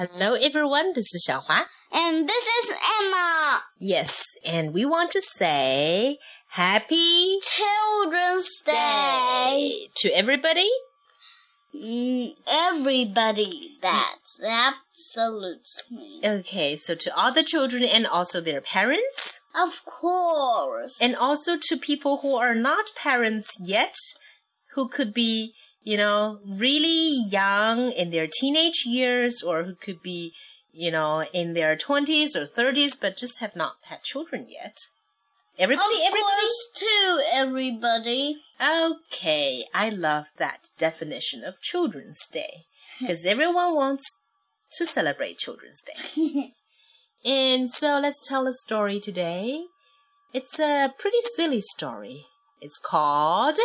Hello, everyone. This is Xiaohua. And this is Emma. Yes, and we want to say Happy Children's Day to everybody. Mm, everybody. That's absolutely. Okay, so to all the children and also their parents, Of course. and also to people who are not parents yet, who could be, you know, really young in their teenage years, or who could be, you know, in their 20s or 30s, but just have not had children yet. Everybody, of everybody. to everybody. Okay, I love that definition of Children's Day because everyone wants to celebrate Children's Day. and so let's tell a story today. It's a pretty silly story. It's called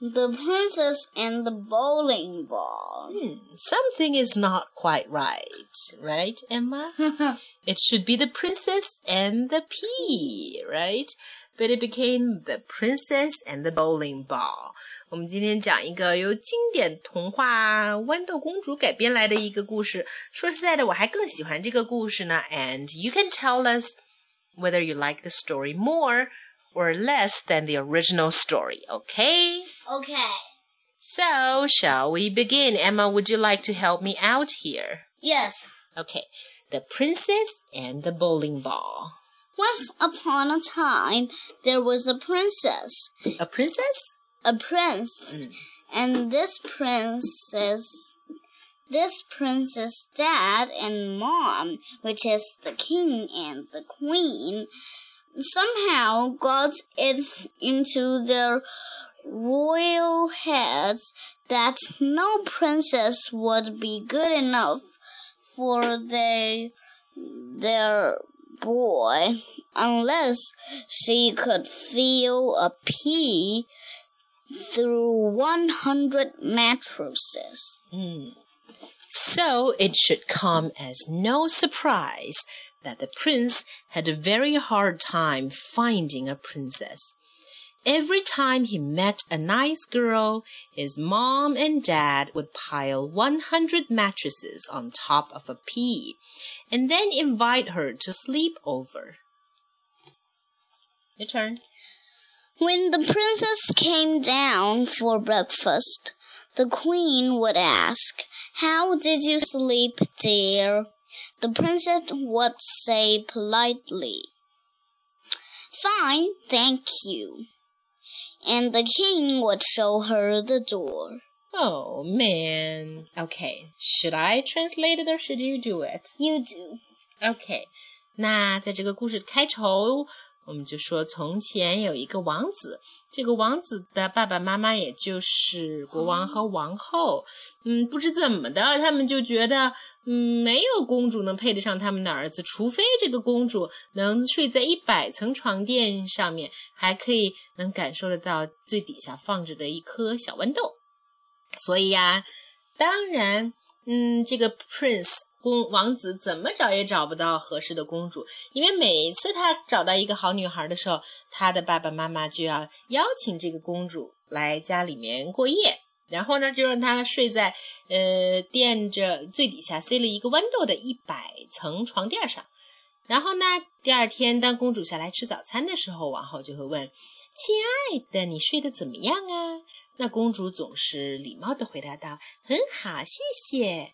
The Princess and the Bowling Ball. hmm, Something is Not Quite Right, right, Emma? It should be the princess and the pea, right? But it became the princess and the bowling ball. 我们今天讲一个由经典童话《豌豆公主》改编来的一个故事。说实在的，我还更喜欢这个故事呢。And you can tell us whether you like the story more or less than the original story, okay? okay. So, shall we begin? Emma, would you like to help me out here? Yes. Okay. The princess and the bowling ball. Once upon a time, there was a princess, A princess? a prince, Mm. and this princess, this princess' dad and mom, which is the king and the queen, somehow got it into their royal heads that no princess would be good enough for they, their boy unless she could feel a pea through 100 mattresses. Mm. So it should come as no surprise that the prince had a very hard time finding a princess. Every time he met a nice girl, his mom and dad would pile 100 mattresses on top of a pea and then invite her to sleep over. Your turn. When the princess came down for breakfast, the queen would ask, How did you sleep, dear? The princess would say politely, Fine, thank you. And the king would show her the door. Oh man. Okay. Should I translate it or should you do it? You do. OK，那在这个故事的开头， 我们就说从前有一个王子，这个王子的爸爸妈妈也就是国王和王后，嗯，不知怎么的，他们就觉得，嗯，没有公主能配得上他们的儿子，除非这个公主能睡在一百层床垫上面，还可以能感受得到最底下放着的一颗小豌豆。所以呀，当然，嗯，这个 prince 公王子怎么找也找不到合适的公主，因为每一次他找到一个好女孩的时候，他的爸爸妈妈就要邀请这个公主来家里面过夜，然后呢，就让她睡在呃垫着最底下塞了一个豌豆的一百层床垫上。然后呢，第二天当公主下来吃早餐的时候，王后就会问：“亲爱的，你睡得怎么样啊？”那公主总是礼貌地回答道：“很好，谢谢。”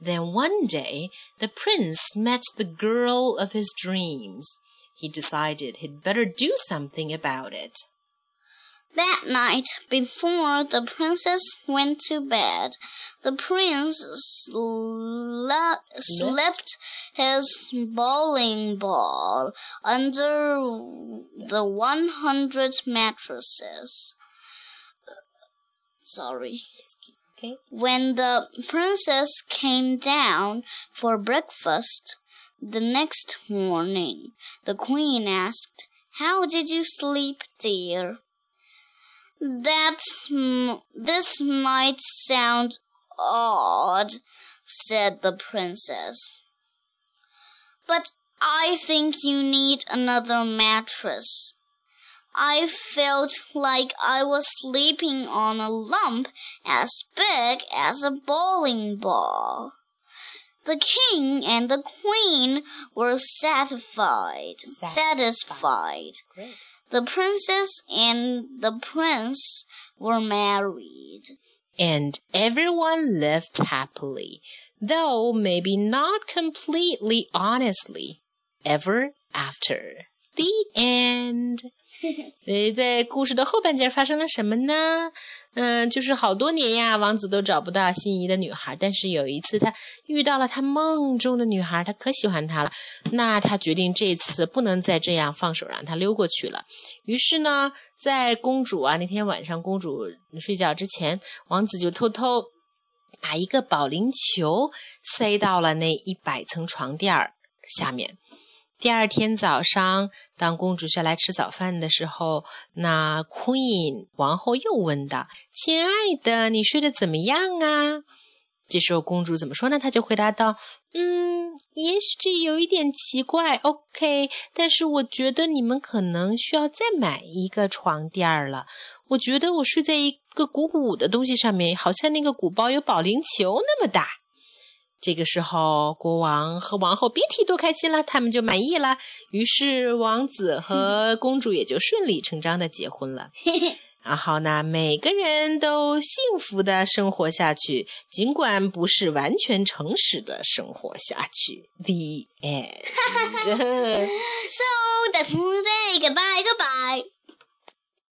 Then one day, the prince met the girl of his dreams. He decided he'd better do something about it. That night, before the princess went to bed, the prince slipped his bowling ball under the 100 mattresses. Sorry. Okay. When the princess came down for breakfast, The next morning, the queen asked, How did you sleep, dear? That this might sound odd, said the princess. But I think you need another mattress. I felt like I was sleeping on a lump as big as a bowling ball. The king and the queen were satisfied. Satisfied. Great. The princess and the prince were married. And everyone lived happily, though maybe not completely honestly, ever after. The end. 所在故事的后半截发生了什么呢？嗯，就是好多年呀，王子都找不到心仪的女孩。但是有一次，他遇到了他梦中的女孩，他可喜欢她了。那他决定这次不能再这样放手让她溜过去了。于是呢，在公主啊那天晚上，公主睡觉之前，王子就偷偷把一个保龄球塞到了那一百层床垫儿下面。第二天早上，当公主下来吃早饭的时候，那 Queen 王后又问道：“亲爱的，你睡得怎么样啊？”这时候公主怎么说呢？她就回答道：“嗯，也许这有一点奇怪，OK，但是我觉得你们可能需要再买一个床垫了。我觉得我睡在一个鼓鼓的东西上面，好像那个鼓包有保龄球那么大。”这个时候，国王和王后别提多开心了，他们就满意了。于是，王子和公主也就顺理成章的结婚了。然后呢，每个人都幸福的生活下去，尽管不是完全诚实的生活下去。The end. so that's today. Goodbye, goodbye.